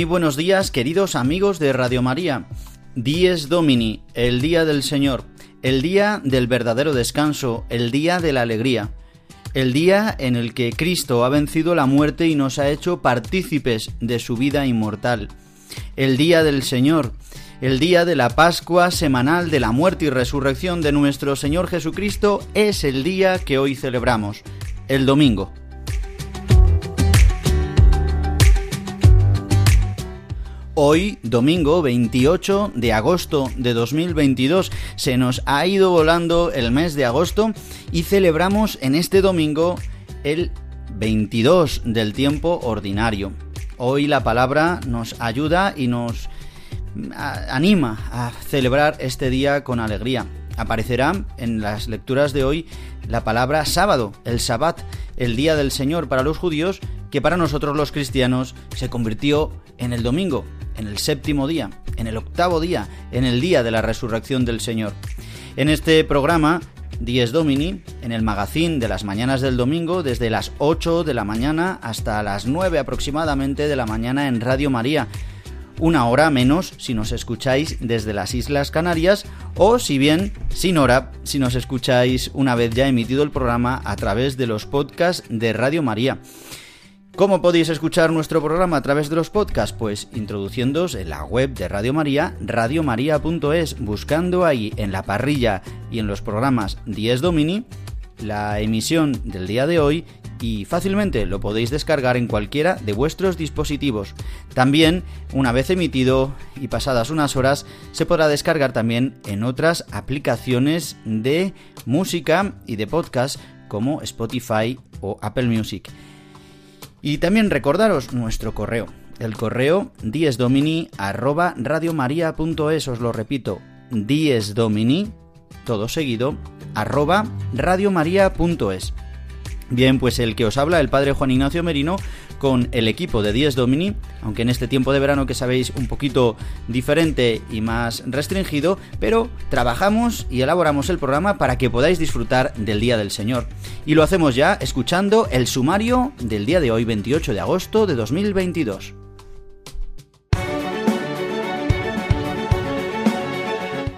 Muy buenos días, queridos amigos de Radio María. Dies Domini, el día del Señor, el día del verdadero descanso, el día de la alegría, el día en el que Cristo ha vencido la muerte y nos ha hecho partícipes de su vida inmortal, el día del Señor, el día de la Pascua semanal de la muerte y resurrección de nuestro Señor Jesucristo es el día que hoy celebramos, el domingo. Hoy, domingo 28 de agosto de 2022, se nos ha ido volando el mes de agosto y celebramos en este domingo el 22 del tiempo ordinario. Hoy la palabra nos ayuda y nos anima a celebrar este día con alegría. Aparecerá en las lecturas de hoy la palabra sábado, el sabbat, el día del Señor para los judíos, que para nosotros los cristianos se convirtió en el domingo, en el séptimo día, en el octavo día, en el día de la resurrección del Señor. En este programa, Dies Domini, en el magazín de las mañanas del domingo, desde las 8 de la mañana hasta las 9 aproximadamente de la mañana en Radio María. Una hora menos si nos escucháis desde las Islas Canarias o si bien sin hora si nos escucháis una vez ya emitido el programa a través de los podcasts de Radio María. ¿Cómo podéis escuchar nuestro programa a través de los podcasts? Pues introduciéndoos en la web de Radio María, radiomaria.es, buscando ahí en la parrilla y en los programas 10 Domini la emisión del día de hoy y fácilmente lo podéis descargar en cualquiera de vuestros dispositivos. También, una vez emitido y pasadas unas horas, se podrá descargar también en otras aplicaciones de música y de podcast como Spotify o Apple Music. Y también recordaros nuestro correo, el correo diesdomini@radiomaria.es, os lo repito, diesdomini todo seguido arroba radiomaria.es. Bien, pues el que os habla, el padre Juan Ignacio Merino, con el equipo de 10 Domini, aunque en este tiempo de verano que sabéis un poquito diferente y más restringido, pero trabajamos y elaboramos el programa para que podáis disfrutar del Día del Señor. Y lo hacemos ya escuchando el sumario del día de hoy, 28 de agosto de 2022.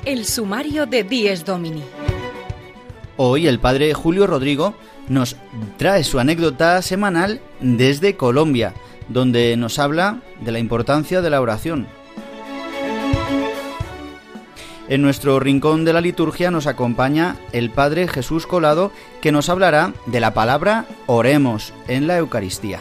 El sumario de 10 Domini. Hoy el padre Julio Rodrigo nos trae su anécdota semanal desde Colombia, donde nos habla de la importancia de la oración. En nuestro rincón de la liturgia nos acompaña el Padre Jesús Colado, que nos hablará de la palabra oremos en la Eucaristía.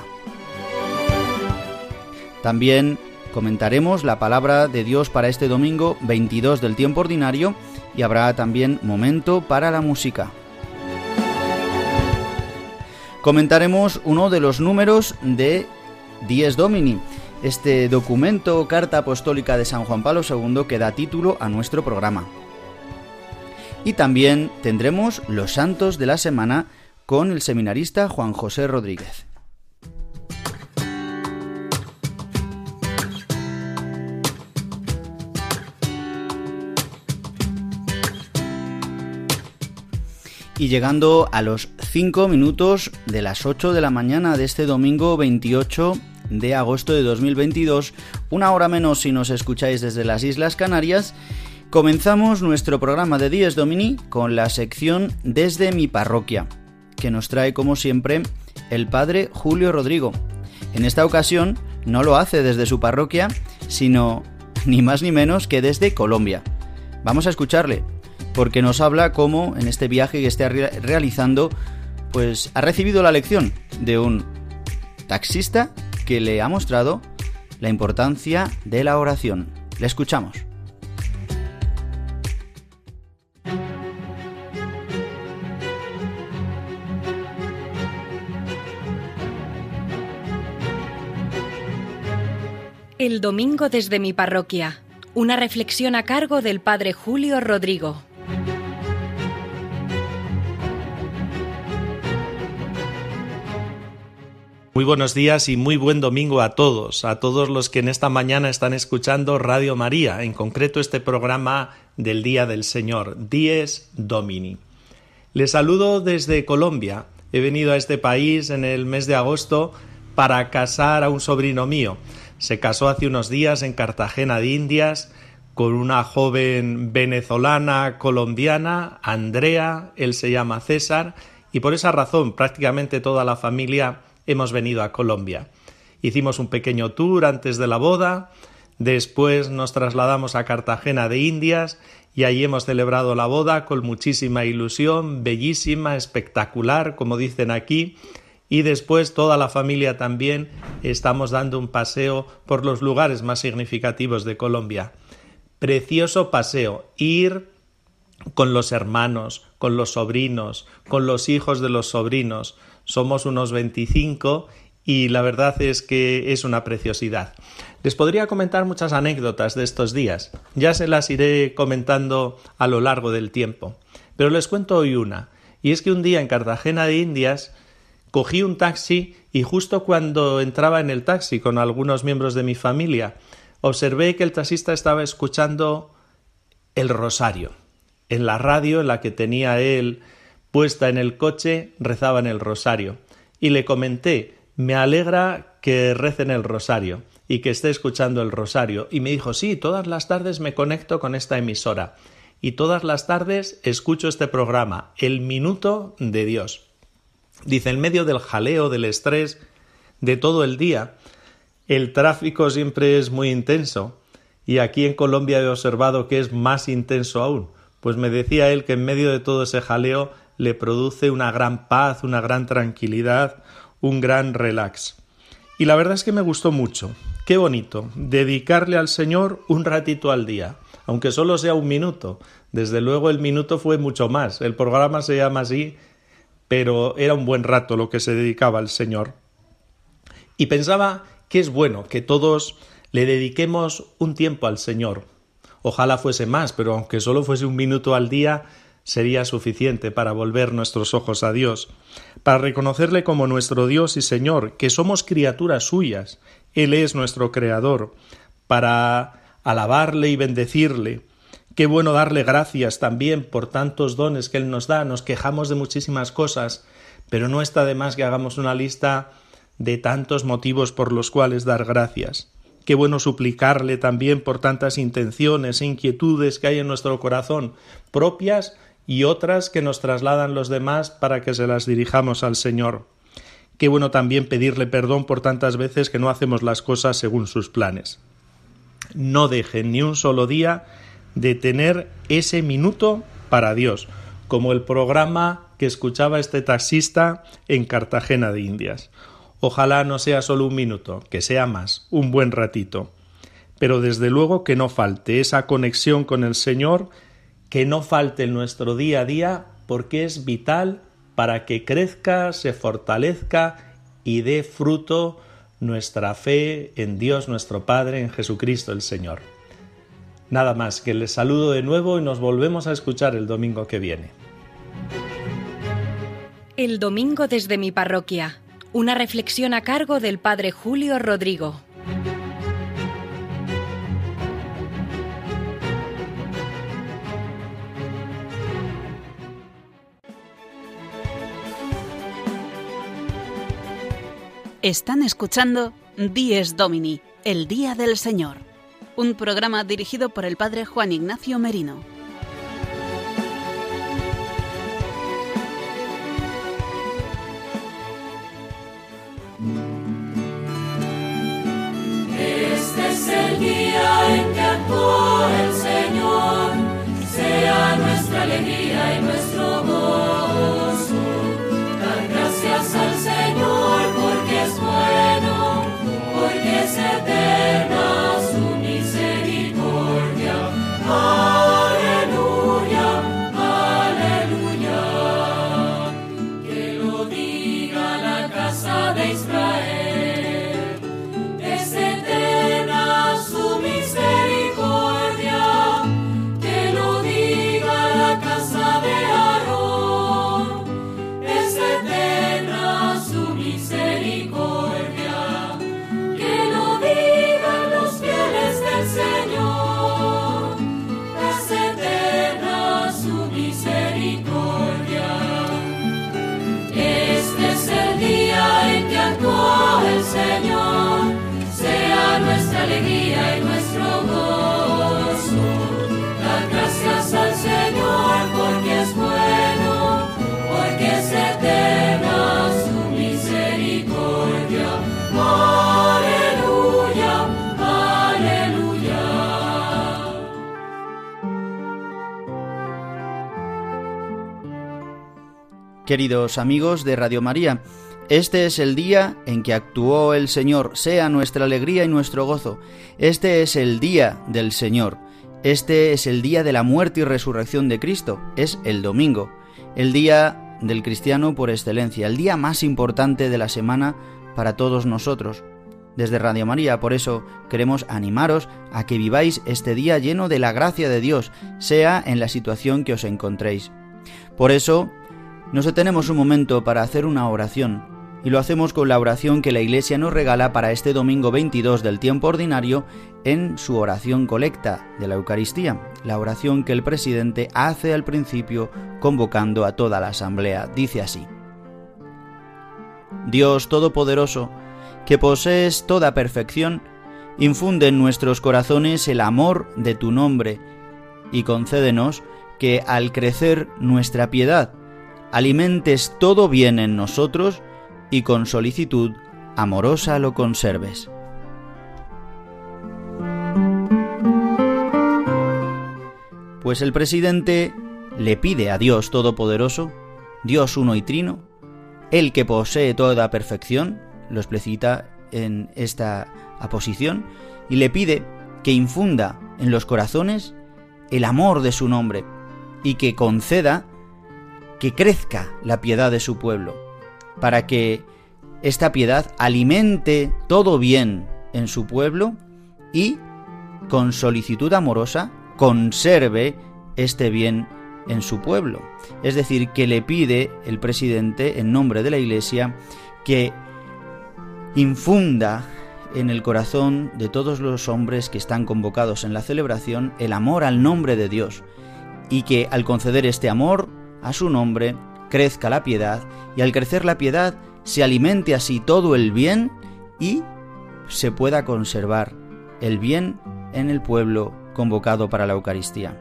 También comentaremos la palabra de Dios para este domingo 22 del tiempo ordinario y habrá también momento para la música comentaremos uno de los números de Dies Domini, este documento o carta apostólica de San Juan Pablo II que da título a nuestro programa. Y también tendremos los santos de la semana con el seminarista Juan José Rodríguez. Y llegando a los 5 minutos de las 8 de la mañana de este domingo 28 de agosto de 2022, una hora menos si nos escucháis desde las Islas Canarias, comenzamos nuestro programa de Días Domini con la sección Desde mi parroquia, que nos trae como siempre el padre Julio Rodrigo. En esta ocasión no lo hace desde su parroquia, sino ni más ni menos que desde Colombia. Vamos a escucharle, porque nos habla cómo en este viaje que está realizando, pues ha recibido la lección de un taxista que le ha mostrado la importancia de la oración. Le escuchamos. El domingo desde mi parroquia. Una reflexión a cargo del Padre Julio Rodrigo. Muy buenos días y muy buen domingo a todos, a todos los que en esta mañana están escuchando Radio María, en concreto este programa del Día del Señor, Dies Domini. Les saludo desde Colombia. He venido a este país en el mes de agosto para casar a un sobrino mío. Se casó hace unos días en Cartagena de Indias con una joven venezolana colombiana, Andrea, él se llama César, y por esa razón prácticamente toda la familia hemos venido a Colombia. Hicimos un pequeño tour antes de la boda, después nos trasladamos a Cartagena de Indias y allí hemos celebrado la boda con muchísima ilusión, bellísima, espectacular, como dicen aquí, y después toda la familia también estamos dando un paseo por los lugares más significativos de Colombia. Precioso paseo, ir con los hermanos, con los sobrinos, con los hijos de los sobrinos. Somos unos 25 y la verdad es que es una preciosidad. Les podría comentar muchas anécdotas de estos días, ya se las iré comentando a lo largo del tiempo, pero les cuento hoy una, y es que un día en Cartagena de Indias Cogí un taxi y justo cuando entraba en el taxi con algunos miembros de mi familia, observé que el taxista estaba escuchando el rosario. En la radio en la que tenía él puesta en el coche rezaban el rosario. Y le comenté, me alegra que recen el rosario y que esté escuchando el rosario. Y me dijo, sí, todas las tardes me conecto con esta emisora. Y todas las tardes escucho este programa, El Minuto de Dios. Dice, en medio del jaleo, del estrés, de todo el día, el tráfico siempre es muy intenso. Y aquí en Colombia he observado que es más intenso aún. Pues me decía él que en medio de todo ese jaleo le produce una gran paz, una gran tranquilidad, un gran relax. Y la verdad es que me gustó mucho. Qué bonito, dedicarle al Señor un ratito al día, aunque solo sea un minuto. Desde luego el minuto fue mucho más. El programa se llama así pero era un buen rato lo que se dedicaba al Señor. Y pensaba que es bueno que todos le dediquemos un tiempo al Señor. Ojalá fuese más, pero aunque solo fuese un minuto al día, sería suficiente para volver nuestros ojos a Dios, para reconocerle como nuestro Dios y Señor, que somos criaturas suyas, Él es nuestro Creador, para alabarle y bendecirle, Qué bueno darle gracias también por tantos dones que Él nos da. Nos quejamos de muchísimas cosas, pero no está de más que hagamos una lista de tantos motivos por los cuales dar gracias. Qué bueno suplicarle también por tantas intenciones e inquietudes que hay en nuestro corazón, propias y otras que nos trasladan los demás para que se las dirijamos al Señor. Qué bueno también pedirle perdón por tantas veces que no hacemos las cosas según sus planes. No dejen ni un solo día de tener ese minuto para Dios, como el programa que escuchaba este taxista en Cartagena de Indias. Ojalá no sea solo un minuto, que sea más, un buen ratito. Pero desde luego que no falte esa conexión con el Señor, que no falte en nuestro día a día, porque es vital para que crezca, se fortalezca y dé fruto nuestra fe en Dios nuestro Padre, en Jesucristo el Señor. Nada más, que les saludo de nuevo y nos volvemos a escuchar el domingo que viene. El domingo desde mi parroquia. Una reflexión a cargo del Padre Julio Rodrigo. Están escuchando Dies Domini, el Día del Señor, un programa dirigido por el Padre Juan Ignacio Merino. Este es el día en que actuó el Señor, sea nuestra alegría Queridos amigos de Radio María, este es el día en que actuó el Señor, sea nuestra alegría y nuestro gozo. Este es el día del Señor. Este es el día de la muerte y resurrección de Cristo. Es el domingo, el día del cristiano por excelencia, el día más importante de la semana para todos nosotros. Desde Radio María, por eso queremos animaros a que viváis este día lleno de la gracia de Dios, sea en la situación que os encontréis. Por eso nos detenemos un momento para hacer una oración, y lo hacemos con la oración que la Iglesia nos regala para este domingo 22 del tiempo ordinario en su oración colecta de la Eucaristía, la oración que el presidente hace al principio convocando a toda la asamblea. Dice así, Dios Todopoderoso, que posees toda perfección, infunde en nuestros corazones el amor de tu nombre, y concédenos que al crecer nuestra piedad, alimentes todo bien en nosotros y con solicitud amorosa lo conserves. Pues el presidente le pide a Dios Todopoderoso, Dios uno y trino, el que posee toda perfección, lo explicita en esta aposición, y le pide que infunda en los corazones el amor de su nombre y que conceda que crezca la piedad de su pueblo, para que esta piedad alimente todo bien en su pueblo y, con solicitud amorosa, conserve este bien en su pueblo. Es decir, que le pide el presidente, en nombre de la Iglesia, que infunda en el corazón de todos los hombres que están convocados en la celebración el amor al nombre de Dios, y que al conceder este amor a su nombre crezca la piedad y al crecer la piedad se alimente así todo el bien y se pueda conservar el bien en el pueblo convocado para la Eucaristía.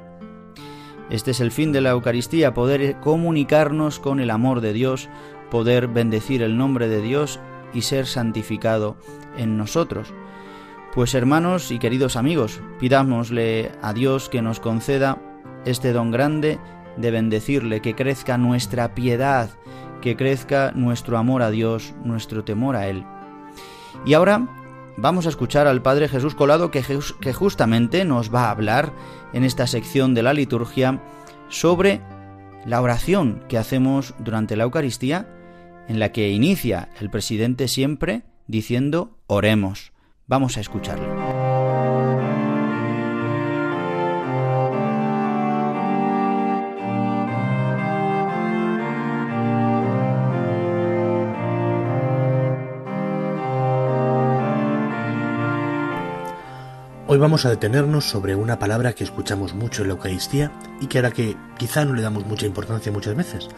Este es el fin de la Eucaristía, poder comunicarnos con el amor de Dios, poder bendecir el nombre de Dios y ser santificado en nosotros. Pues hermanos y queridos amigos, pidámosle a Dios que nos conceda este don grande de bendecirle, que crezca nuestra piedad, que crezca nuestro amor a Dios, nuestro temor a Él. Y ahora vamos a escuchar al Padre Jesús Colado que, que justamente nos va a hablar en esta sección de la liturgia sobre la oración que hacemos durante la Eucaristía, en la que inicia el presidente siempre diciendo oremos. Vamos a escucharlo. Vamos a detenernos sobre una palabra que escuchamos mucho en la Eucaristía y que ahora que quizá no le damos mucha importancia muchas veces,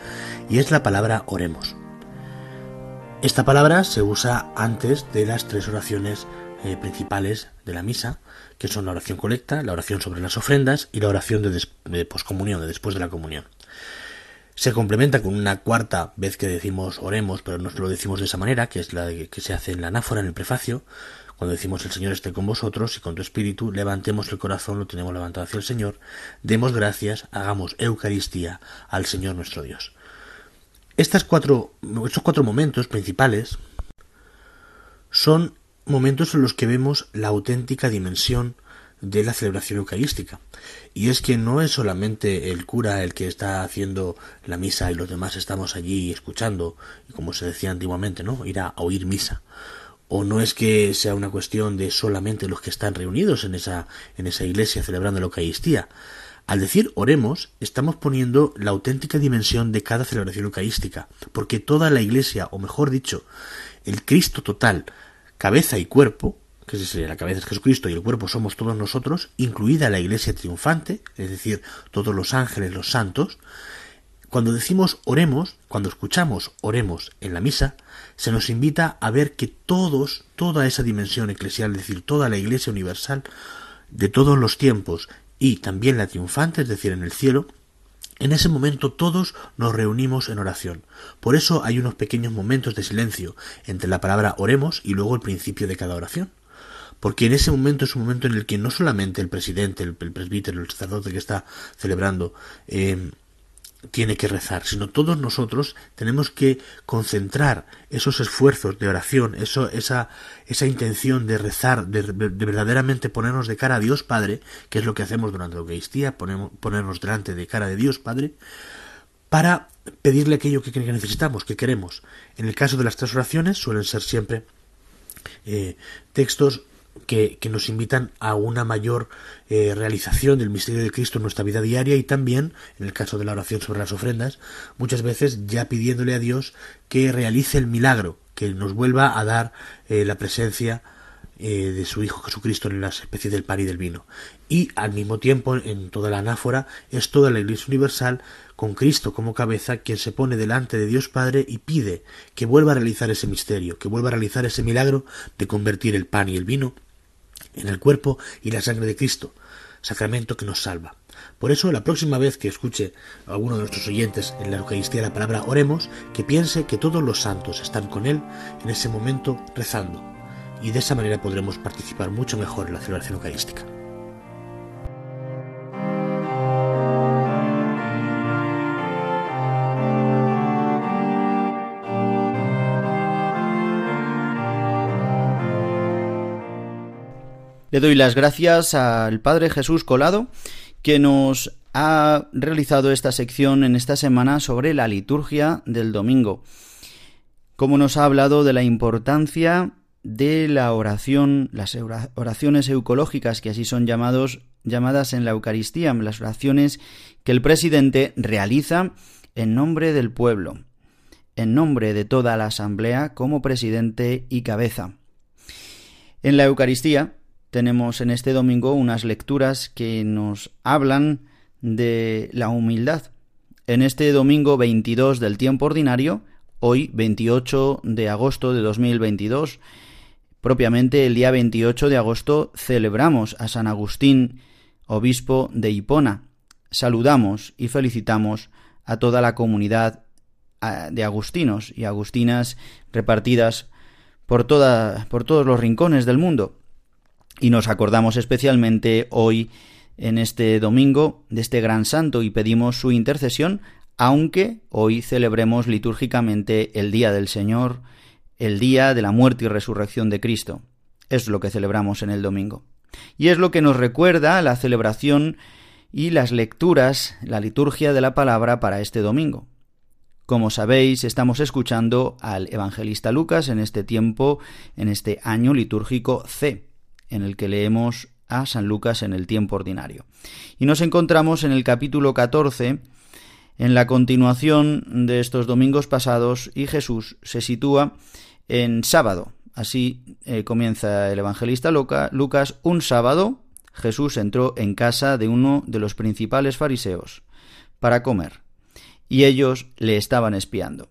y es la palabra oremos. Esta palabra se usa antes de las tres oraciones eh, principales de la misa, que son la oración colecta, la oración sobre las ofrendas y la oración de, de poscomunión, de después de la comunión. Se complementa con una cuarta vez que decimos oremos, pero no lo decimos de esa manera, que es la que se hace en la anáfora, en el prefacio, cuando decimos el Señor esté con vosotros y con tu espíritu, levantemos el corazón, lo tenemos levantado hacia el Señor, demos gracias, hagamos Eucaristía al Señor nuestro Dios. Cuatro, estos cuatro momentos principales son momentos en los que vemos la auténtica dimensión de la celebración eucarística. Y es que no es solamente el cura el que está haciendo la misa y los demás estamos allí escuchando, como se decía antiguamente, ¿no? Ir a oír misa o no es que sea una cuestión de solamente los que están reunidos en esa, en esa iglesia celebrando la Eucaristía. Al decir oremos, estamos poniendo la auténtica dimensión de cada celebración eucarística, porque toda la iglesia, o mejor dicho, el Cristo total, cabeza y cuerpo, que sería la cabeza es Jesucristo y el cuerpo somos todos nosotros, incluida la iglesia triunfante, es decir, todos los ángeles, los santos, cuando decimos oremos, cuando escuchamos oremos en la misa, se nos invita a ver que todos, toda esa dimensión eclesial, es decir, toda la Iglesia universal de todos los tiempos y también la triunfante, es decir, en el cielo, en ese momento todos nos reunimos en oración. Por eso hay unos pequeños momentos de silencio entre la palabra oremos y luego el principio de cada oración. Porque en ese momento es un momento en el que no solamente el presidente, el, presbítero, el sacerdote que está celebrando eh, tiene que rezar, sino todos nosotros tenemos que concentrar esos esfuerzos de oración, eso, esa, esa intención de rezar, de, verdaderamente ponernos de cara a Dios Padre, que es lo que hacemos durante la Eucaristía, ponemos, ponernos delante de cara de Dios Padre, para pedirle aquello que, necesitamos, que queremos. En el caso de las tres oraciones suelen ser siempre eh, textos que, nos invitan a una mayor eh, realización del misterio de Cristo en nuestra vida diaria y también, en el caso de la oración sobre las ofrendas, muchas veces ya pidiéndole a Dios que realice el milagro, que nos vuelva a dar eh, la presencia eh, de su Hijo Jesucristo en las especies del pan y del vino. Y al mismo tiempo, en toda la anáfora, es toda la Iglesia Universal con Cristo como cabeza quien se pone delante de Dios Padre y pide que vuelva a realizar ese misterio, que vuelva a realizar ese milagro de convertir el pan y el vino en el cuerpo y la sangre de Cristo, sacramento que nos salva. Por eso, la próxima vez que escuche a alguno de nuestros oyentes en la Eucaristía la palabra oremos, que piense que todos los santos están con él en ese momento rezando, y de esa manera podremos participar mucho mejor en la celebración eucarística. Le doy las gracias al Padre Jesús Colado, que nos ha realizado esta sección en esta semana sobre la liturgia del domingo. Como nos ha hablado de la importancia de la oración, las oraciones eucológicas, que así son llamados, llamadas en la Eucaristía, las oraciones que el presidente realiza en nombre del pueblo, en nombre de toda la Asamblea como presidente y cabeza. En la Eucaristía, tenemos en este domingo unas lecturas que nos hablan de la humildad. En este domingo 22 del tiempo ordinario, hoy 28 de agosto de 2022, propiamente el día 28 de agosto celebramos a San Agustín, obispo de Hipona. Saludamos y felicitamos a toda la comunidad de agustinos y agustinas repartidas por, toda, por todos los rincones del mundo. Y nos acordamos especialmente hoy, en este domingo, de este gran santo y pedimos su intercesión, aunque hoy celebremos litúrgicamente el Día del Señor, el día de la muerte y resurrección de Cristo. Es lo que celebramos en el domingo. Y es lo que nos recuerda la celebración y las lecturas, la liturgia de la palabra para este domingo. Como sabéis, estamos escuchando al evangelista Lucas en este tiempo, en este año litúrgico C en el que leemos a San Lucas en el tiempo ordinario. Y nos encontramos en el capítulo 14, en la continuación de estos domingos pasados, y Jesús se sitúa en sábado. Así eh, comienza el evangelista Lucas. Un sábado Jesús entró en casa de uno de los principales fariseos para comer, y ellos le estaban espiando.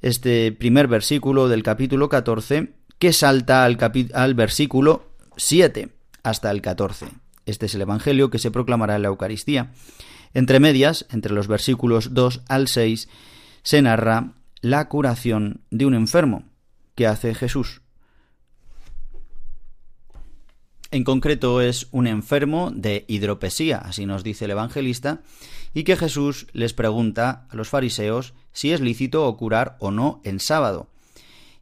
Este primer versículo del capítulo 14 que salta al, al versículo 7 hasta el 14. Este es el Evangelio que se proclamará en la Eucaristía. Entre medias, entre los versículos 2 al 6, se narra la curación de un enfermo que hace Jesús. En concreto es un enfermo de hidropesía, así nos dice el evangelista, y que Jesús les pregunta a los fariseos si es lícito curar o no en sábado.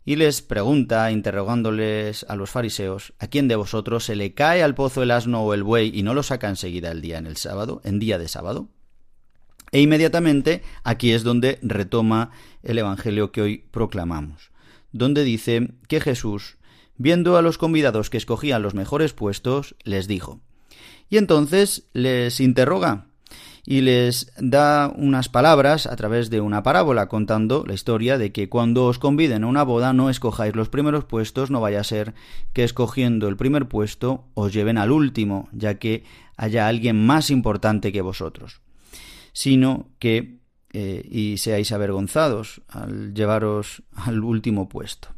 Y les pregunta, interrogándoles a los fariseos, ¿a quién de vosotros se le cae al pozo el asno o el buey y no lo saca enseguida el día en el sábado, en día de sábado? E inmediatamente aquí es donde retoma el Evangelio que hoy proclamamos, donde dice que Jesús, viendo a los convidados que escogían los mejores puestos, les dijo. Y entonces les interroga y les da unas palabras a través de una parábola contando la historia de que cuando os conviden a una boda no escojáis los primeros puestos, no vaya a ser que escogiendo el primer puesto os lleven al último, ya que haya alguien más importante que vosotros, sino que eh, y seáis avergonzados al llevaros al último puesto.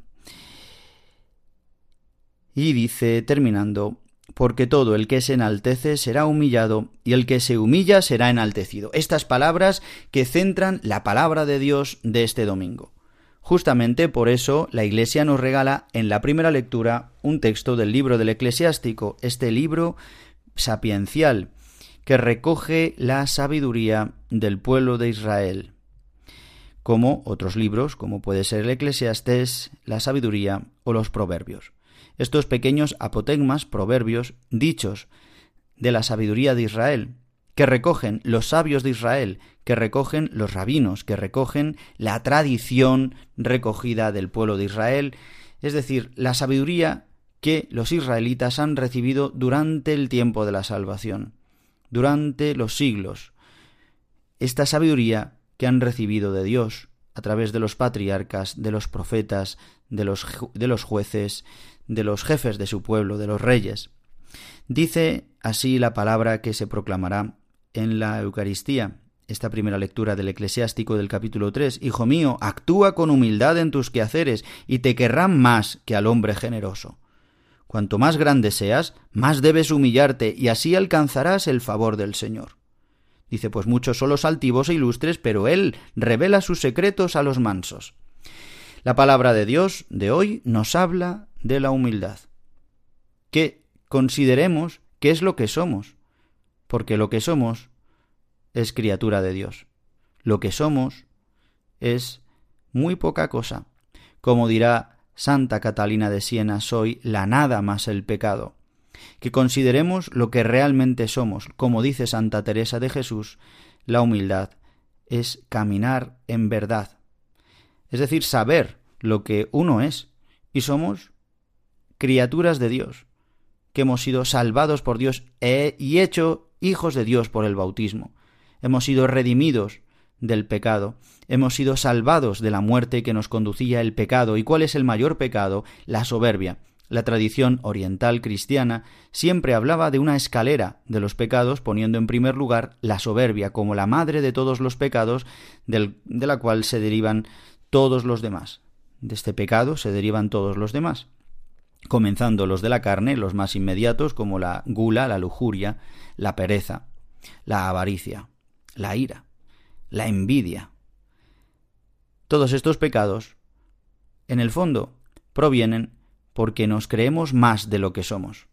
Y dice, terminando, porque todo el que se enaltece será humillado, y el que se humilla será enaltecido. Estas palabras que centran la palabra de Dios de este domingo. Justamente por eso la Iglesia nos regala en la primera lectura un texto del libro del eclesiástico, este libro sapiencial, que recoge la sabiduría del pueblo de Israel, como otros libros, como puede ser el Eclesiastés, la sabiduría o los proverbios. Estos pequeños apotegmas, proverbios, dichos de la sabiduría de Israel, que recogen los sabios de Israel, que recogen los rabinos, que recogen la tradición recogida del pueblo de Israel, es decir, la sabiduría que los israelitas han recibido durante el tiempo de la salvación, durante los siglos. Esta sabiduría que han recibido de Dios a través de los patriarcas, de los profetas, de los, de los jueces, de los jefes de su pueblo, de los reyes. Dice así la palabra que se proclamará en la Eucaristía, esta primera lectura del eclesiástico del capítulo 3. Hijo mío, actúa con humildad en tus quehaceres y te querrán más que al hombre generoso. Cuanto más grande seas, más debes humillarte y así alcanzarás el favor del Señor. Dice, pues muchos son los altivos e ilustres, pero Él revela sus secretos a los mansos. La palabra de Dios de hoy nos habla de la humildad. Que consideremos qué es lo que somos, porque lo que somos es criatura de Dios. Lo que somos es muy poca cosa. Como dirá Santa Catalina de Siena, soy la nada más el pecado. Que consideremos lo que realmente somos. Como dice Santa Teresa de Jesús, la humildad es caminar en verdad. Es decir, saber lo que uno es. Y somos criaturas de Dios, que hemos sido salvados por Dios e, y hecho hijos de Dios por el bautismo. Hemos sido redimidos del pecado, hemos sido salvados de la muerte que nos conducía el pecado. ¿Y cuál es el mayor pecado? La soberbia. La tradición oriental cristiana siempre hablaba de una escalera de los pecados, poniendo en primer lugar la soberbia como la madre de todos los pecados, de la cual se derivan todos los demás. De este pecado se derivan todos los demás comenzando los de la carne, los más inmediatos, como la gula, la lujuria, la pereza, la avaricia, la ira, la envidia. Todos estos pecados, en el fondo, provienen porque nos creemos más de lo que somos.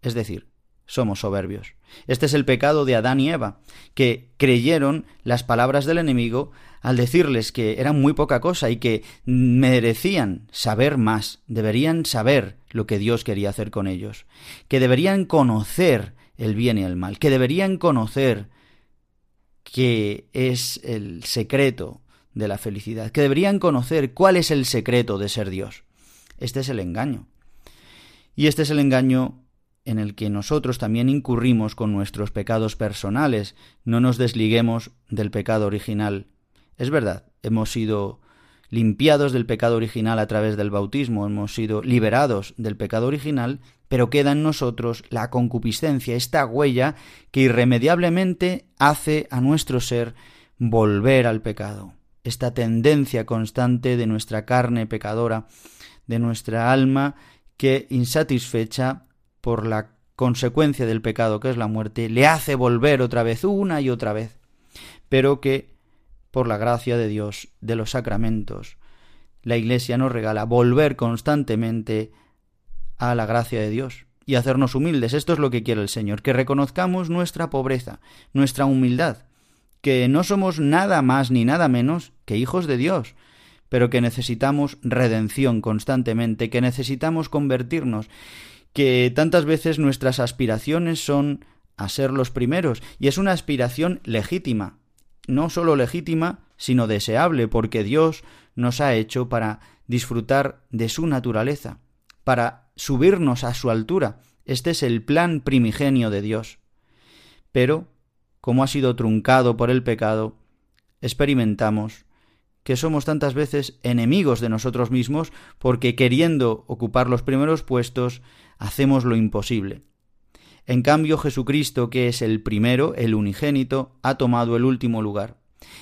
Es decir, somos soberbios. Este es el pecado de Adán y Eva, que creyeron las palabras del enemigo al decirles que eran muy poca cosa y que merecían saber más, deberían saber lo que Dios quería hacer con ellos, que deberían conocer el bien y el mal, que deberían conocer que es el secreto de la felicidad, que deberían conocer cuál es el secreto de ser Dios. Este es el engaño. Y este es el engaño en el que nosotros también incurrimos con nuestros pecados personales, no nos desliguemos del pecado original. Es verdad, hemos sido limpiados del pecado original a través del bautismo, hemos sido liberados del pecado original, pero queda en nosotros la concupiscencia, esta huella que irremediablemente hace a nuestro ser volver al pecado, esta tendencia constante de nuestra carne pecadora, de nuestra alma que insatisfecha por la consecuencia del pecado que es la muerte, le hace volver otra vez, una y otra vez, pero que por la gracia de Dios, de los sacramentos, la Iglesia nos regala volver constantemente a la gracia de Dios y hacernos humildes. Esto es lo que quiere el Señor, que reconozcamos nuestra pobreza, nuestra humildad, que no somos nada más ni nada menos que hijos de Dios, pero que necesitamos redención constantemente, que necesitamos convertirnos, que tantas veces nuestras aspiraciones son a ser los primeros, y es una aspiración legítima, no sólo legítima, sino deseable, porque Dios nos ha hecho para disfrutar de su naturaleza, para subirnos a su altura. Este es el plan primigenio de Dios. Pero, como ha sido truncado por el pecado, experimentamos que somos tantas veces enemigos de nosotros mismos porque queriendo ocupar los primeros puestos hacemos lo imposible. En cambio Jesucristo, que es el primero, el unigénito, ha tomado el último lugar.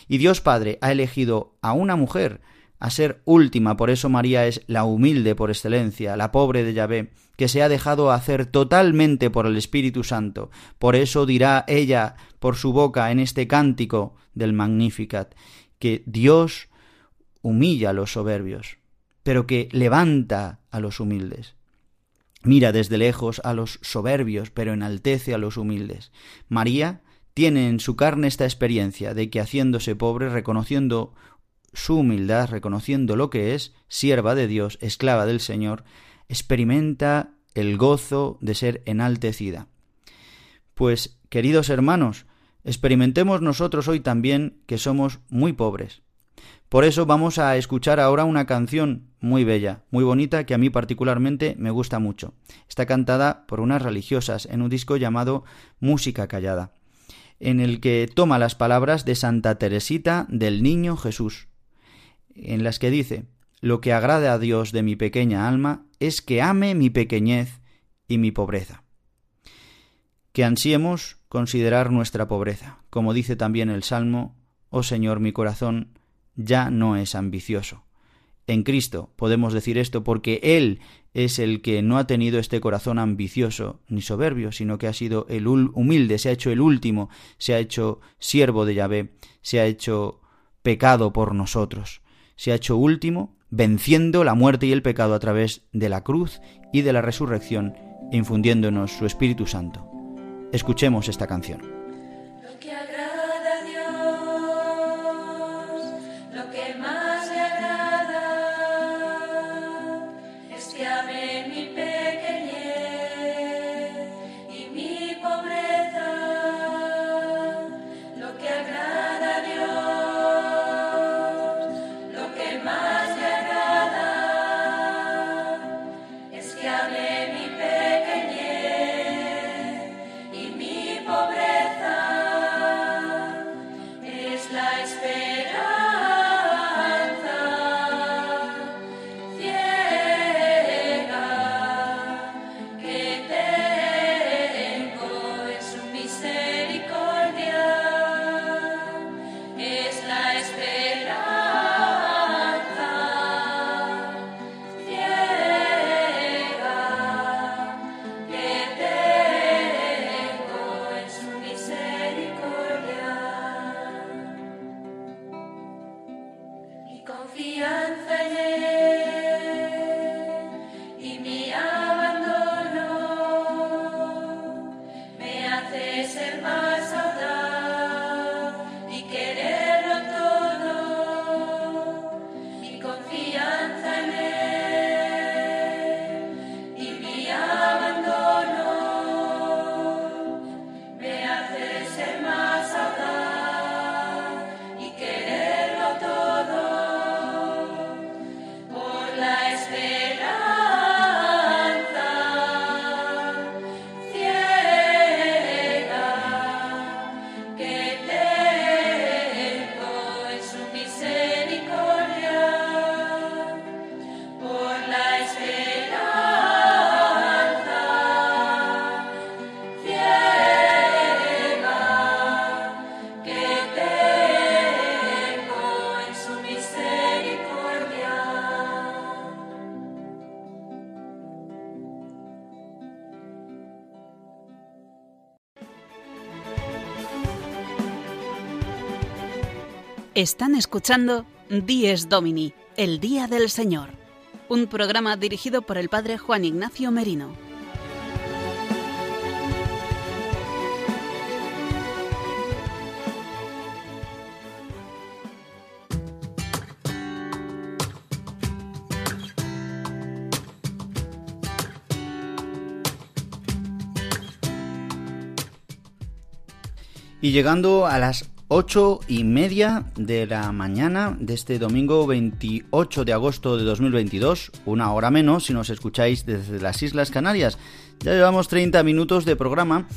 Y Dios Padre ha elegido a una mujer a ser última, por eso María es la humilde por excelencia, la pobre de Yahvé, que se ha dejado hacer totalmente por el Espíritu Santo. Por eso dirá ella por su boca en este cántico del Magnificat, que Dios humilla a los soberbios, pero que levanta a los humildes. Mira desde lejos a los soberbios, pero enaltece a los humildes. María tiene en su carne esta experiencia de que haciéndose pobre, reconociendo su humildad, reconociendo lo que es, sierva de Dios, esclava del Señor, experimenta el gozo de ser enaltecida. Pues, queridos hermanos, experimentemos nosotros hoy también que somos muy pobres. Por eso vamos a escuchar ahora una canción muy bella, muy bonita, que a mí particularmente me gusta mucho. Está cantada por unas religiosas en un disco llamado Música Callada, en el que toma las palabras de Santa Teresita del Niño Jesús en las que dice, lo que agrada a Dios de mi pequeña alma es que ame mi pequeñez y mi pobreza. Que ansiemos considerar nuestra pobreza, como dice también el Salmo, Oh Señor, mi corazón ya no es ambicioso. En Cristo podemos decir esto porque Él es el que no ha tenido este corazón ambicioso ni soberbio, sino que ha sido el humilde, se ha hecho el último, se ha hecho siervo de Yahvé, se ha hecho pecado por nosotros se ha hecho último, venciendo la muerte y el pecado a través de la cruz y de la resurrección, infundiéndonos su Espíritu Santo. Escuchemos esta canción. Están escuchando Dies Domini, el Día del Señor, un programa dirigido por el Padre Juan Ignacio Merino. Y llegando a las ocho y media de la mañana de este domingo 28 de agosto de 2022, una hora menos si nos escucháis desde las Islas Canarias. Ya llevamos 30 minutos de programa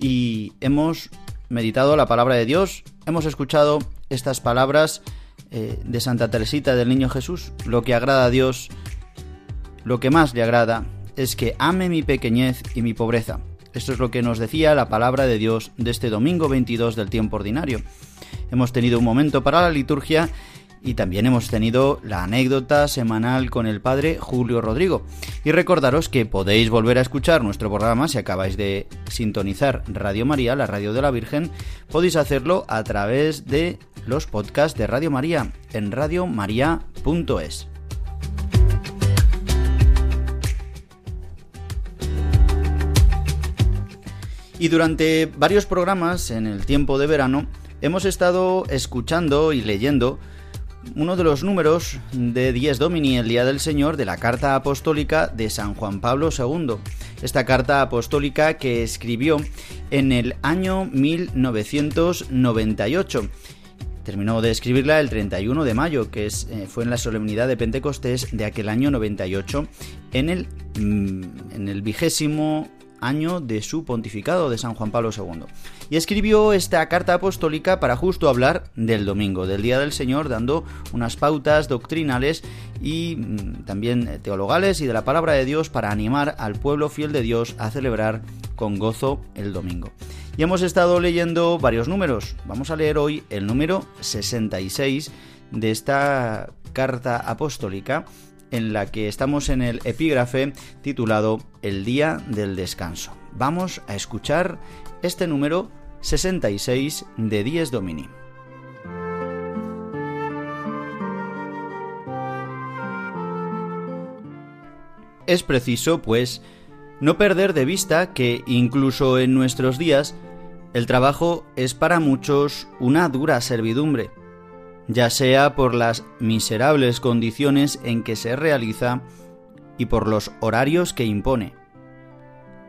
y hemos meditado la palabra de Dios, hemos escuchado estas palabras eh, de Santa Teresita del Niño Jesús. Lo que agrada a Dios, lo que más le agrada, es que ame mi pequeñez y mi pobreza esto es lo que nos decía la palabra de Dios de este domingo 22 del tiempo ordinario. Hemos tenido un momento para la liturgia y también hemos tenido la anécdota semanal con el padre Julio Rodrigo. Y recordaros que podéis volver a escuchar nuestro programa si acabáis de sintonizar Radio María, la radio de la Virgen, podéis hacerlo a través de los podcasts de Radio María en radiomaria.es. Y durante varios programas en el tiempo de verano hemos estado escuchando y leyendo uno de los números de Dies Domini, el Día del Señor, de la Carta Apostólica de San Juan Pablo II. Esta carta apostólica que escribió en el año 1998. Terminó de escribirla el 31 de mayo, que eh, fue en la solemnidad de Pentecostés de aquel año 98, en el, mm, en el vigésimo año de su pontificado de San Juan Pablo II. Y escribió esta carta apostólica para justo hablar del domingo, del Día del Señor, dando unas pautas doctrinales y mm, también teologales y de la palabra de Dios para animar al pueblo fiel de Dios a celebrar con gozo el domingo. Y hemos estado leyendo varios números. Vamos a leer hoy el número 66 de esta carta apostólica en la que estamos en el epígrafe titulado El Día del Descanso. Vamos a escuchar este número 66 de Dies Domini. Es preciso, pues, no perder de vista que incluso en nuestros días el trabajo es para muchos una dura servidumbre ya sea por las miserables condiciones en que se realiza y por los horarios que impone,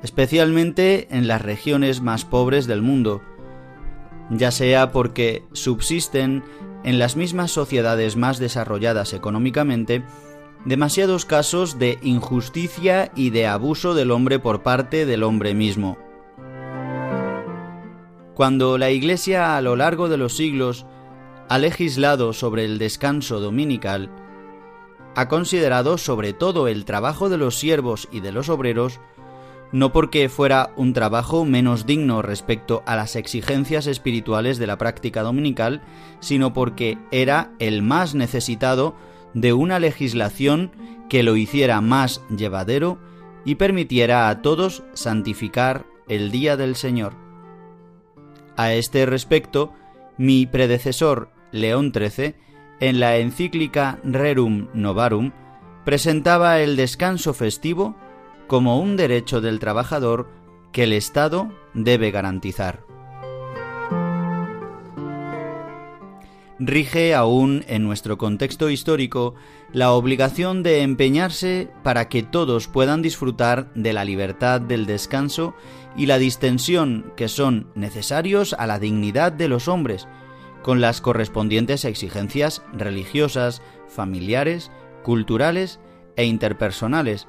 especialmente en las regiones más pobres del mundo, ya sea porque subsisten en las mismas sociedades más desarrolladas económicamente demasiados casos de injusticia y de abuso del hombre por parte del hombre mismo. Cuando la Iglesia a lo largo de los siglos ha legislado sobre el descanso dominical, ha considerado sobre todo el trabajo de los siervos y de los obreros, no porque fuera un trabajo menos digno respecto a las exigencias espirituales de la práctica dominical, sino porque era el más necesitado de una legislación que lo hiciera más llevadero y permitiera a todos santificar el día del Señor. A este respecto, mi predecesor León XIII, en la encíclica Rerum Novarum, presentaba el descanso festivo como un derecho del trabajador que el Estado debe garantizar. Rige aún en nuestro contexto histórico la obligación de empeñarse para que todos puedan disfrutar de la libertad del descanso y la distensión que son necesarios a la dignidad de los hombres con las correspondientes exigencias religiosas, familiares, culturales e interpersonales,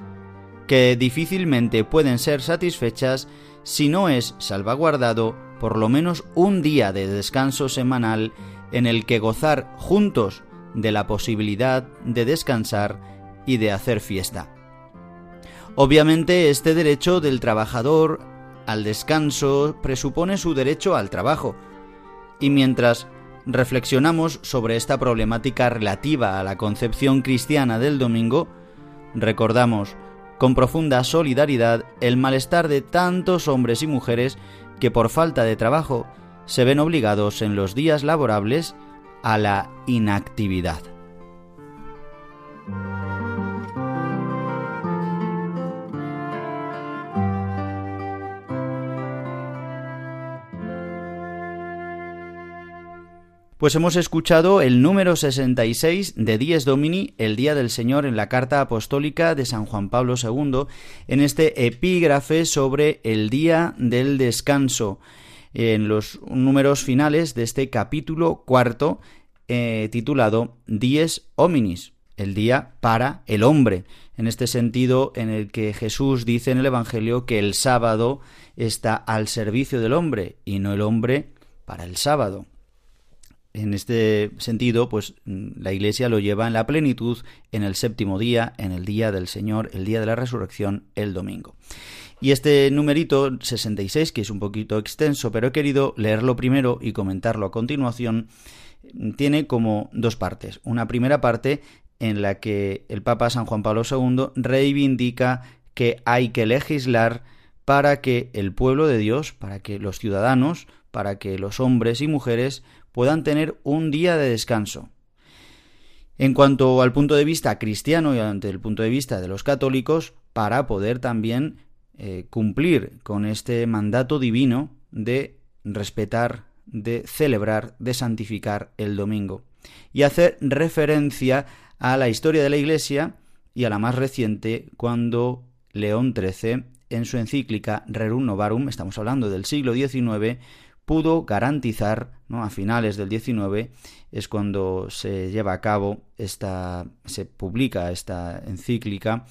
que difícilmente pueden ser satisfechas si no es salvaguardado por lo menos un día de descanso semanal en el que gozar juntos de la posibilidad de descansar y de hacer fiesta. Obviamente este derecho del trabajador al descanso presupone su derecho al trabajo, y mientras reflexionamos sobre esta problemática relativa a la concepción cristiana del domingo, recordamos con profunda solidaridad el malestar de tantos hombres y mujeres que por falta de trabajo se ven obligados en los días laborables a la inactividad. Pues hemos escuchado el número 66 de Dies Domini, el Día del Señor, en la Carta Apostólica de San Juan Pablo II, en este epígrafe sobre el Día del Descanso, en los números finales de este capítulo cuarto, eh, titulado Dies Hominis, el día para el hombre, en este sentido en el que Jesús dice en el Evangelio que el sábado está al servicio del hombre y no el hombre para el sábado en este sentido, pues la Iglesia lo lleva en la plenitud en el séptimo día, en el día del Señor, el día de la resurrección, el domingo. Y este numerito 66, que es un poquito extenso, pero he querido leerlo primero y comentarlo a continuación, tiene como dos partes. Una primera parte en la que el Papa San Juan Pablo II reivindica que hay que legislar para que el pueblo de Dios, para que los ciudadanos, para que los hombres y mujeres puedan tener un día de descanso. En cuanto al punto de vista cristiano y ante el punto de vista de los católicos, para poder también eh, cumplir con este mandato divino de respetar, de celebrar, de santificar el domingo. Y hacer referencia a la historia de la Iglesia y a la más reciente, cuando León XIII, en su encíclica Rerum Novarum, estamos hablando del siglo XIX, pudo garantizar, ¿no? a finales del 19 es cuando se lleva a cabo esta, se publica esta encíclica,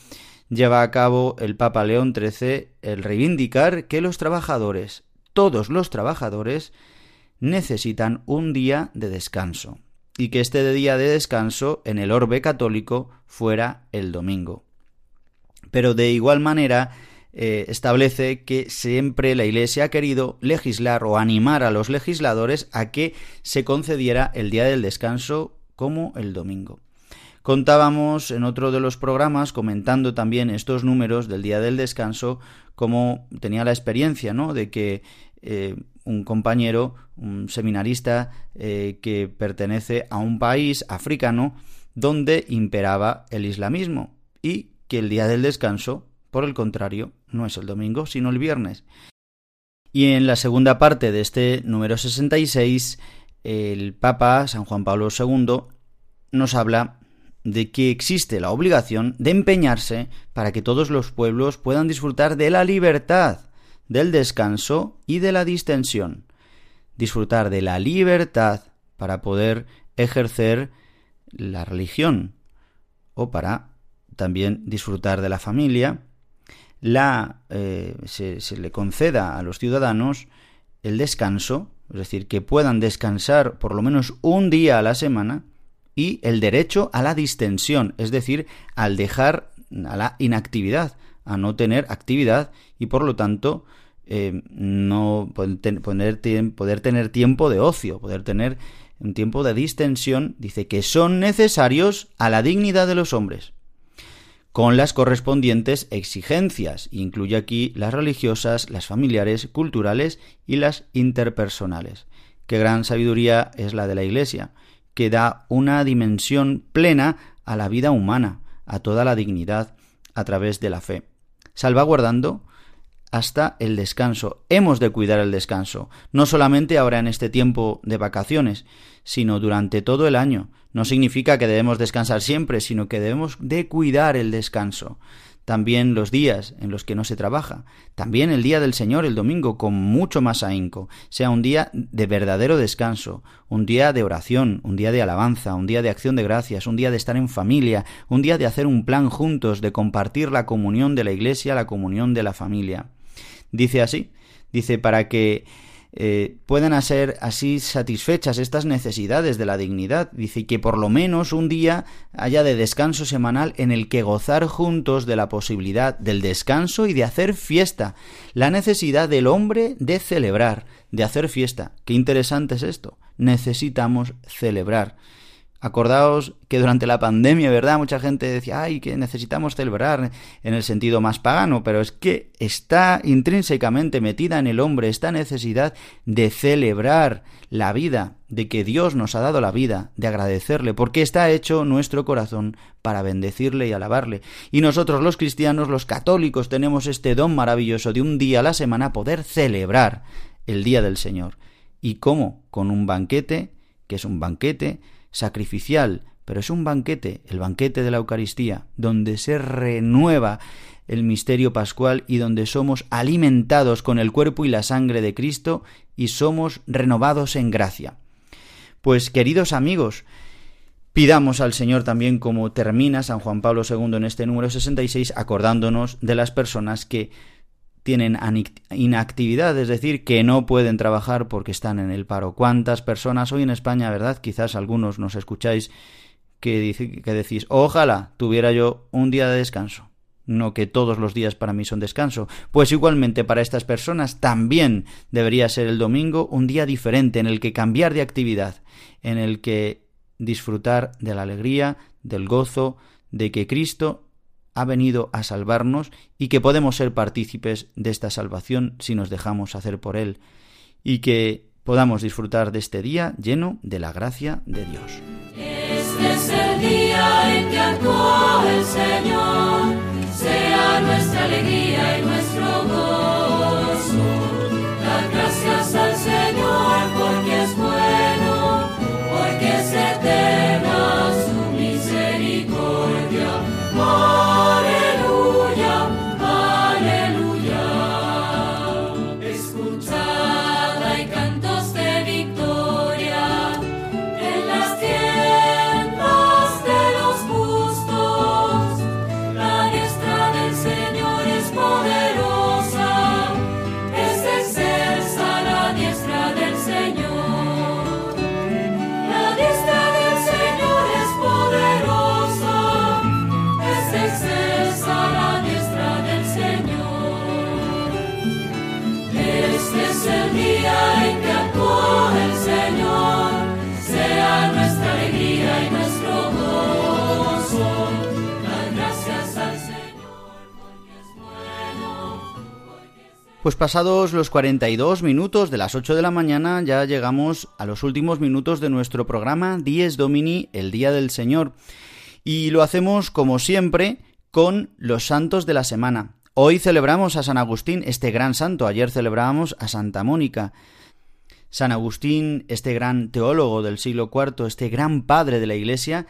lleva a cabo el Papa León XIII el reivindicar que los trabajadores, todos los trabajadores, necesitan un día de descanso y que este día de descanso en el orbe católico fuera el domingo. Pero de igual manera, eh, establece que siempre la Iglesia ha querido legislar o animar a los legisladores a que se concediera el día del descanso como el domingo. Contábamos en otro de los programas comentando también estos números del día del descanso, como tenía la experiencia, ¿no? De que eh, un compañero, un seminarista eh, que pertenece a un país africano donde imperaba el islamismo y que el día del descanso por el contrario, no es el domingo, sino el viernes. Y en la segunda parte de este número 66, el Papa San Juan Pablo II nos habla de que existe la obligación de empeñarse para que todos los pueblos puedan disfrutar de la libertad, del descanso y de la distensión. Disfrutar de la libertad para poder ejercer la religión o para también disfrutar de la familia la, eh, se, le conceda a los ciudadanos el descanso, es decir, que puedan descansar por lo menos un día a la semana, y el derecho a la distensión, es decir, al dejar a la inactividad, a no tener actividad y por lo tanto eh, no poder, poder tener tiempo de ocio, poder tener un tiempo de distensión, dice que son necesarios a la dignidad de los hombres con las correspondientes exigencias. Incluye aquí las religiosas, las familiares, culturales y las interpersonales. Qué gran sabiduría es la de la Iglesia, que da una dimensión plena a la vida humana, a toda la dignidad, a través de la fe, salvaguardando hasta el descanso. Hemos de cuidar el descanso, no solamente ahora en este tiempo de vacaciones, sino durante todo el año. No significa que debemos descansar siempre, sino que debemos de cuidar el descanso. También los días en los que no se trabaja. También el día del Señor, el domingo, con mucho más ahínco. Sea un día de verdadero descanso, un día de oración, un día de alabanza, un día de acción de gracias, un día de estar en familia, un día de hacer un plan juntos, de compartir la comunión de la Iglesia, la comunión de la familia. Dice así, dice, para que eh, puedan ser así satisfechas estas necesidades de la dignidad. Dice que por lo menos un día haya de descanso semanal en el que gozar juntos de la posibilidad del descanso y de hacer fiesta. La necesidad del hombre de celebrar, de hacer fiesta. Qué interesante es esto. Necesitamos celebrar. Acordaos que durante la pandemia, ¿verdad? Mucha gente decía, ay, que necesitamos celebrar en el sentido más pagano, pero es que está intrínsecamente metida en el hombre esta necesidad de celebrar la vida, de que Dios nos ha dado la vida, de agradecerle, porque está hecho nuestro corazón para bendecirle y alabarle. Y nosotros los cristianos, los católicos, tenemos este don maravilloso de un día a la semana poder celebrar el día del Señor. ¿Y cómo? Con un banquete, que es un banquete, sacrificial, pero es un banquete, el banquete de la Eucaristía, donde se renueva el misterio pascual y donde somos alimentados con el cuerpo y la sangre de Cristo y somos renovados en gracia. Pues queridos amigos, pidamos al Señor también como termina San Juan Pablo II en este número 66, acordándonos de las personas que tienen inactividad, es decir, que no pueden trabajar porque están en el paro. ¿Cuántas personas hoy en España, verdad? Quizás algunos nos escucháis que, que decís, ojalá tuviera yo un día de descanso. No que todos los días para mí son descanso. Pues igualmente para estas personas también debería ser el domingo un día diferente en el que cambiar de actividad, en el que disfrutar de la alegría, del gozo, de que Cristo ha venido a salvarnos y que podemos ser partícipes de esta salvación si nos dejamos hacer por Él y que podamos disfrutar de este día lleno de la gracia de Dios. Este es el día en que actuó el Señor, sea nuestra alegría y nuestro gozo. Pues pasados los 42 minutos de las 8 de la mañana ya llegamos a los últimos minutos de nuestro programa Dies Domini, el Día del Señor. Y lo hacemos como siempre con los santos de la semana. Hoy celebramos a San Agustín, este gran santo. Ayer celebrábamos a Santa Mónica. San Agustín, este gran teólogo del siglo IV, este gran padre de la Iglesia,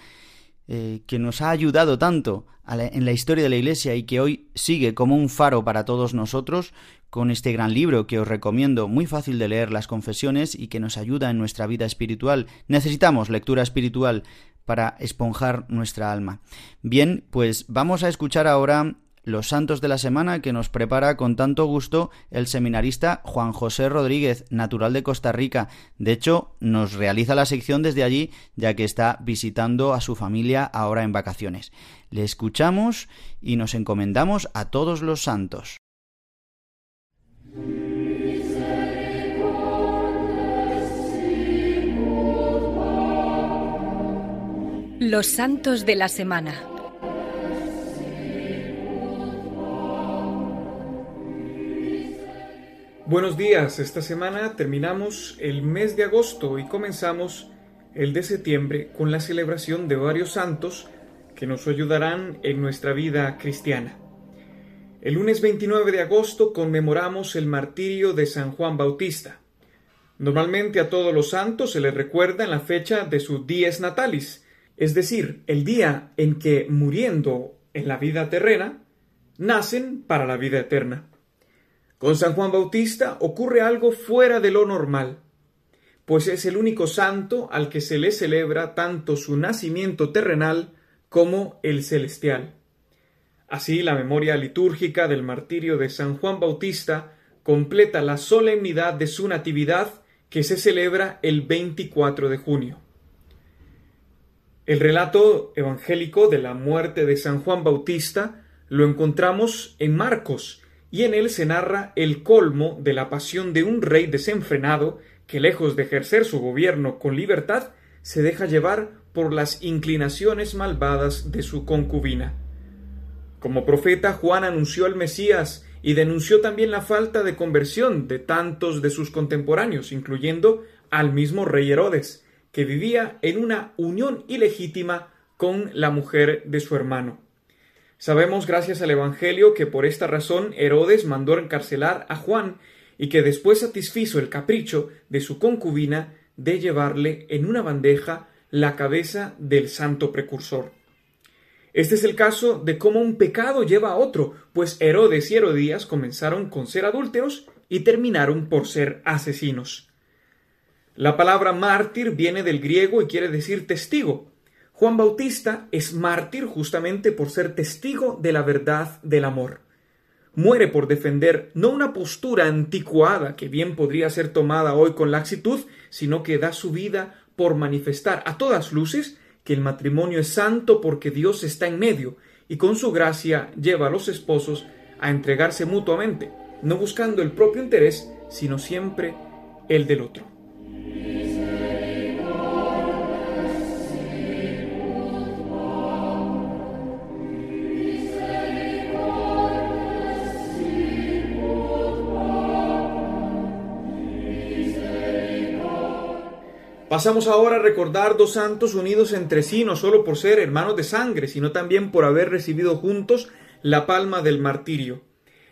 eh, que nos ha ayudado tanto en la historia de la Iglesia y que hoy sigue como un faro para todos nosotros, con este gran libro que os recomiendo, muy fácil de leer, las confesiones, y que nos ayuda en nuestra vida espiritual. Necesitamos lectura espiritual para esponjar nuestra alma. Bien, pues vamos a escuchar ahora los santos de la semana que nos prepara con tanto gusto el seminarista Juan José Rodríguez, natural de Costa Rica. De hecho, nos realiza la sección desde allí, ya que está visitando a su familia ahora en vacaciones. Le escuchamos y nos encomendamos a todos los santos. Los santos de la semana. Buenos días, esta semana terminamos el mes de agosto y comenzamos el de septiembre con la celebración de varios santos que nos ayudarán en nuestra vida cristiana. El lunes 29 de agosto conmemoramos el martirio de San Juan Bautista. Normalmente a todos los santos se les recuerda en la fecha de su dies natalis, es decir, el día en que muriendo en la vida terrena, nacen para la vida eterna. Con San Juan Bautista ocurre algo fuera de lo normal, pues es el único santo al que se le celebra tanto su nacimiento terrenal como el celestial. Así, la memoria litúrgica del martirio de San Juan Bautista completa la solemnidad de su natividad que se celebra el 24 de junio. El relato evangélico de la muerte de San Juan Bautista lo encontramos en Marcos, y en él se narra el colmo de la pasión de un rey desenfrenado que, lejos de ejercer su gobierno con libertad, se deja llevar por las inclinaciones malvadas de su concubina. Como profeta, Juan anunció al Mesías y denunció también la falta de conversión de tantos de sus contemporáneos, incluyendo al mismo rey Herodes, que vivía en una unión ilegítima con la mujer de su hermano. Sabemos gracias al Evangelio que por esta razón Herodes mandó encarcelar a Juan y que después satisfizo el capricho de su concubina de llevarle en una bandeja la cabeza del santo precursor. Este es el caso de cómo un pecado lleva a otro, pues Herodes y Herodías comenzaron con ser adúlteros y terminaron por ser asesinos. La palabra mártir viene del griego y quiere decir testigo. Juan Bautista es mártir justamente por ser testigo de la verdad del amor. Muere por defender no una postura anticuada que bien podría ser tomada hoy con laxitud, sino que da su vida por manifestar a todas luces que el matrimonio es santo porque Dios está en medio y con su gracia lleva a los esposos a entregarse mutuamente, no buscando el propio interés, sino siempre el del otro. Pasamos ahora a recordar dos santos unidos entre sí, no solo por ser hermanos de sangre, sino también por haber recibido juntos la palma del martirio.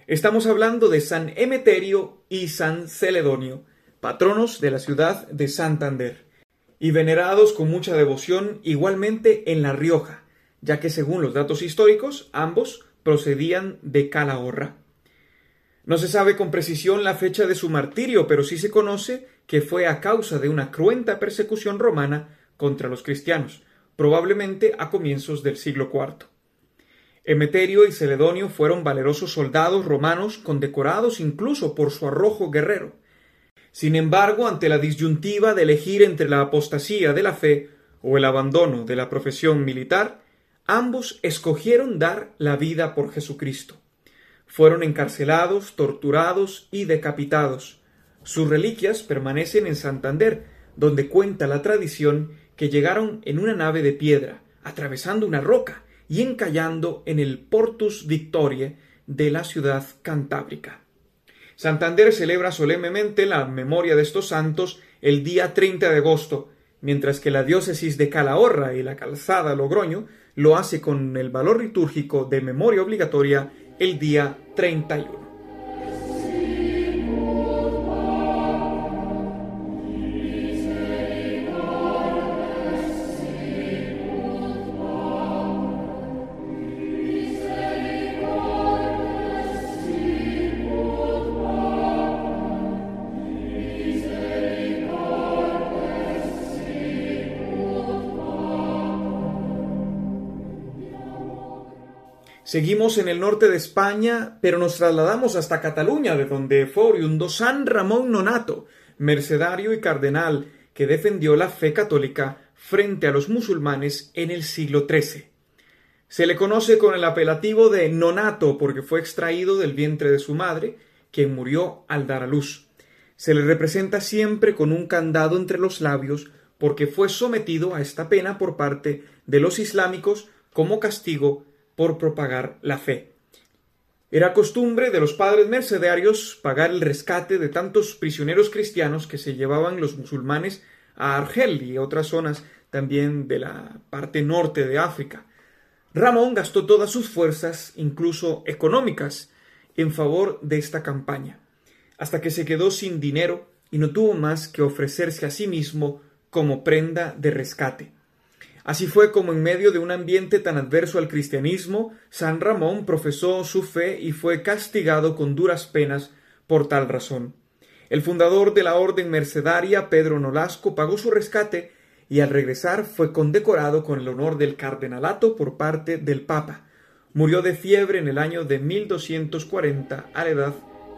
Estamos hablando de San Emeterio y San Celedonio, patronos de la ciudad de Santander, y venerados con mucha devoción igualmente en La Rioja, ya que según los datos históricos, ambos procedían de Calahorra. No se sabe con precisión la fecha de su martirio, pero sí se conoce que fue a causa de una cruenta persecución romana contra los cristianos, probablemente a comienzos del siglo IV. Emeterio y Celedonio fueron valerosos soldados romanos condecorados incluso por su arrojo guerrero. Sin embargo, ante la disyuntiva de elegir entre la apostasía de la fe o el abandono de la profesión militar, ambos escogieron dar la vida por Jesucristo. Fueron encarcelados, torturados y decapitados, sus reliquias permanecen en Santander, donde cuenta la tradición que llegaron en una nave de piedra, atravesando una roca y encallando en el Portus Victoriae de la ciudad cantábrica. Santander celebra solemnemente la memoria de estos santos el día 30 de agosto, mientras que la diócesis de Calahorra y la calzada Logroño lo hace con el valor litúrgico de memoria obligatoria el día 31. Seguimos en el norte de España, pero nos trasladamos hasta Cataluña, de donde fue oriundo San Ramón Nonato, mercedario y cardenal que defendió la fe católica frente a los musulmanes en el siglo XIII. Se le conoce con el apelativo de Nonato porque fue extraído del vientre de su madre, quien murió al dar a luz. Se le representa siempre con un candado entre los labios porque fue sometido a esta pena por parte de los islámicos como castigo por propagar la fe. Era costumbre de los padres mercedarios pagar el rescate de tantos prisioneros cristianos que se llevaban los musulmanes a Argel y otras zonas también de la parte norte de África. Ramón gastó todas sus fuerzas, incluso económicas, en favor de esta campaña, hasta que se quedó sin dinero y no tuvo más que ofrecerse a sí mismo como prenda de rescate. Así fue como en medio de un ambiente tan adverso al cristianismo, San Ramón profesó su fe y fue castigado con duras penas por tal razón. El fundador de la orden mercedaria, Pedro Nolasco, pagó su rescate y al regresar fue condecorado con el honor del cardenalato por parte del Papa. Murió de fiebre en el año de 1240 a la edad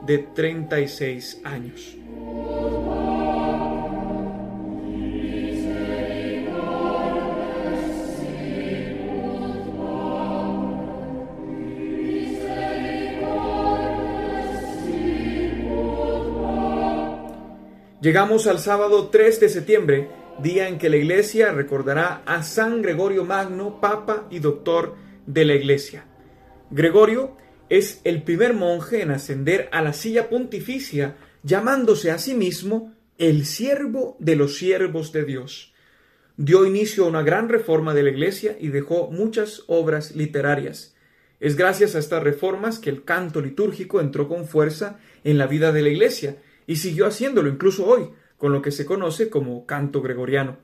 de 36 años. Llegamos al sábado 3 de septiembre, día en que la Iglesia recordará a San Gregorio Magno, Papa y Doctor de la Iglesia. Gregorio es el primer monje en ascender a la silla pontificia, llamándose a sí mismo el siervo de los siervos de Dios. Dio inicio a una gran reforma de la Iglesia y dejó muchas obras literarias. Es gracias a estas reformas que el canto litúrgico entró con fuerza en la vida de la Iglesia y siguió haciéndolo incluso hoy, con lo que se conoce como canto gregoriano.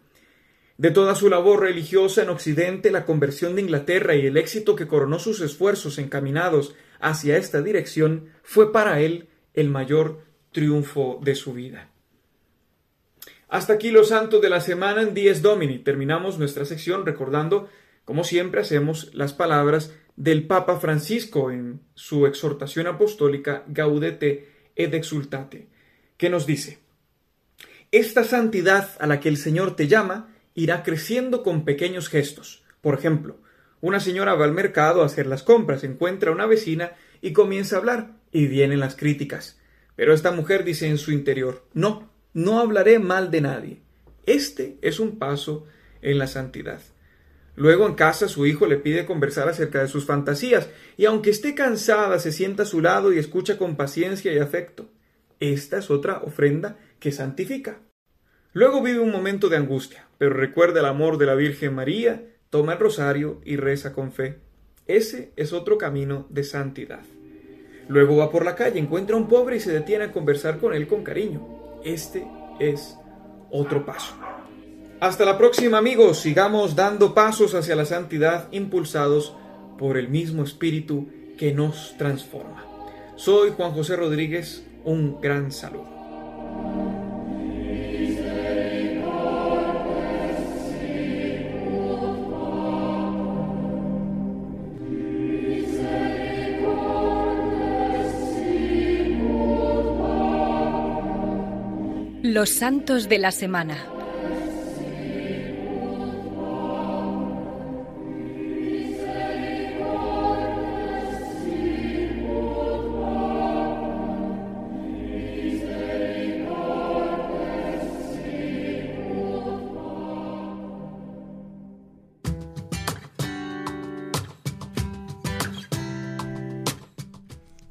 De toda su labor religiosa en Occidente, la conversión de Inglaterra y el éxito que coronó sus esfuerzos encaminados hacia esta dirección fue para él el mayor triunfo de su vida. Hasta aquí los santos de la semana en Dies Domini. Terminamos nuestra sección recordando, como siempre hacemos, las palabras del Papa Francisco en su exhortación apostólica Gaudete et Exultate, que nos dice, Esta santidad a la que el Señor te llama irá creciendo con pequeños gestos. Por ejemplo, una señora va al mercado a hacer las compras, encuentra a una vecina y comienza a hablar, y vienen las críticas. Pero esta mujer dice en su interior, no, no hablaré mal de nadie. Este es un paso en la santidad. Luego en casa su hijo le pide conversar acerca de sus fantasías, y aunque esté cansada, se sienta a su lado y escucha con paciencia y afecto. Esta es otra ofrenda que santifica. Luego vive un momento de angustia, pero recuerda el amor de la Virgen María, toma el rosario y reza con fe. Ese es otro camino de santidad. Luego va por la calle, encuentra a un pobre y se detiene a conversar con él con cariño. Este es otro paso. Hasta la próxima amigos, sigamos dando pasos hacia la santidad impulsados por el mismo Espíritu que nos transforma. Soy Juan José Rodríguez, un gran saludo. Los santos de la semana.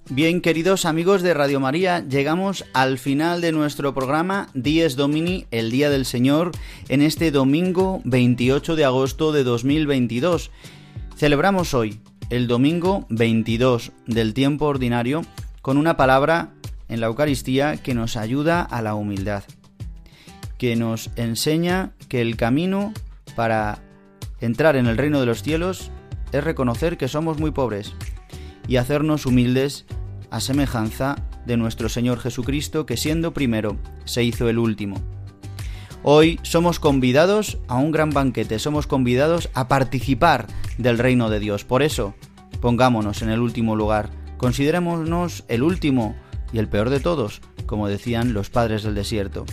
Bien, queridos amigos de Radio María, llegamos al final de nuestro programa Dies Domini, el Día del Señor, en este domingo 28 de agosto de 2022. Celebramos hoy, el domingo 22 del tiempo ordinario, con una palabra en la Eucaristía que nos ayuda a la humildad, que nos enseña que el camino para entrar en el reino de los cielos es reconocer que somos muy pobres y hacernos humildes a semejanza de nuestro Señor Jesucristo, que siendo primero, se hizo el último. Hoy somos convidados a un gran banquete, somos convidados a participar del reino de Dios. Por eso, pongámonos en el último lugar, considerémonos el último y el peor de todos, como decían los padres del desierto.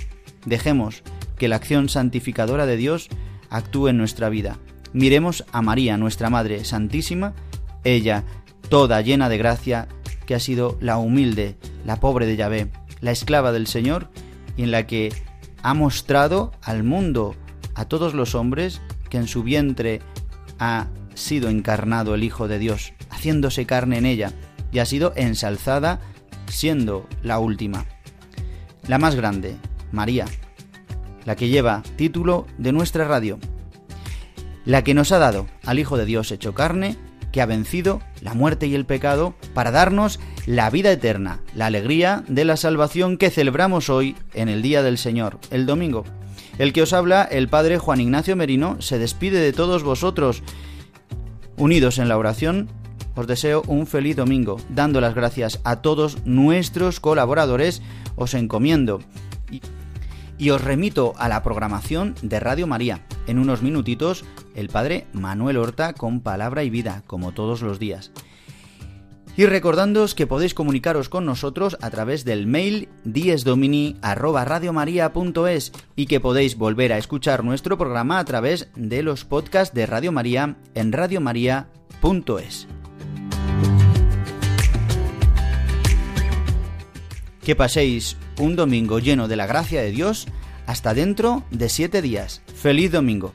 Dejemos que la acción santificadora de Dios actúe en nuestra vida. Miremos a María, nuestra Madre Santísima, ella, toda llena de gracia, que ha sido la humilde, la pobre de Yahvé, la esclava del Señor, y en la que ha mostrado al mundo, a todos los hombres, que en su vientre ha sido encarnado el Hijo de Dios, haciéndose carne en ella, y ha sido ensalzada siendo la última. La más grande, María, la que lleva título de nuestra radio, la que nos ha dado al Hijo de Dios hecho carne, que ha vencido la muerte y el pecado para darnos la vida eterna, la alegría de la salvación que celebramos hoy en el Día del Señor, el domingo. El que os habla, el Padre Juan Ignacio Merino, se despide de todos vosotros. Unidos en la oración, os deseo un feliz domingo, dando las gracias a todos nuestros colaboradores, os encomiendo y, y os remito a la programación de Radio María. En unos minutitos el padre Manuel Horta con palabra y vida, como todos los días. Y recordándoos que podéis comunicaros con nosotros a través del mail diesdomini@radiomaria.es y que podéis volver a escuchar nuestro programa a través de los podcasts de Radio María en radiomaria.es. Que paséis un domingo lleno de la gracia de Dios hasta dentro de siete días. Feliz domingo.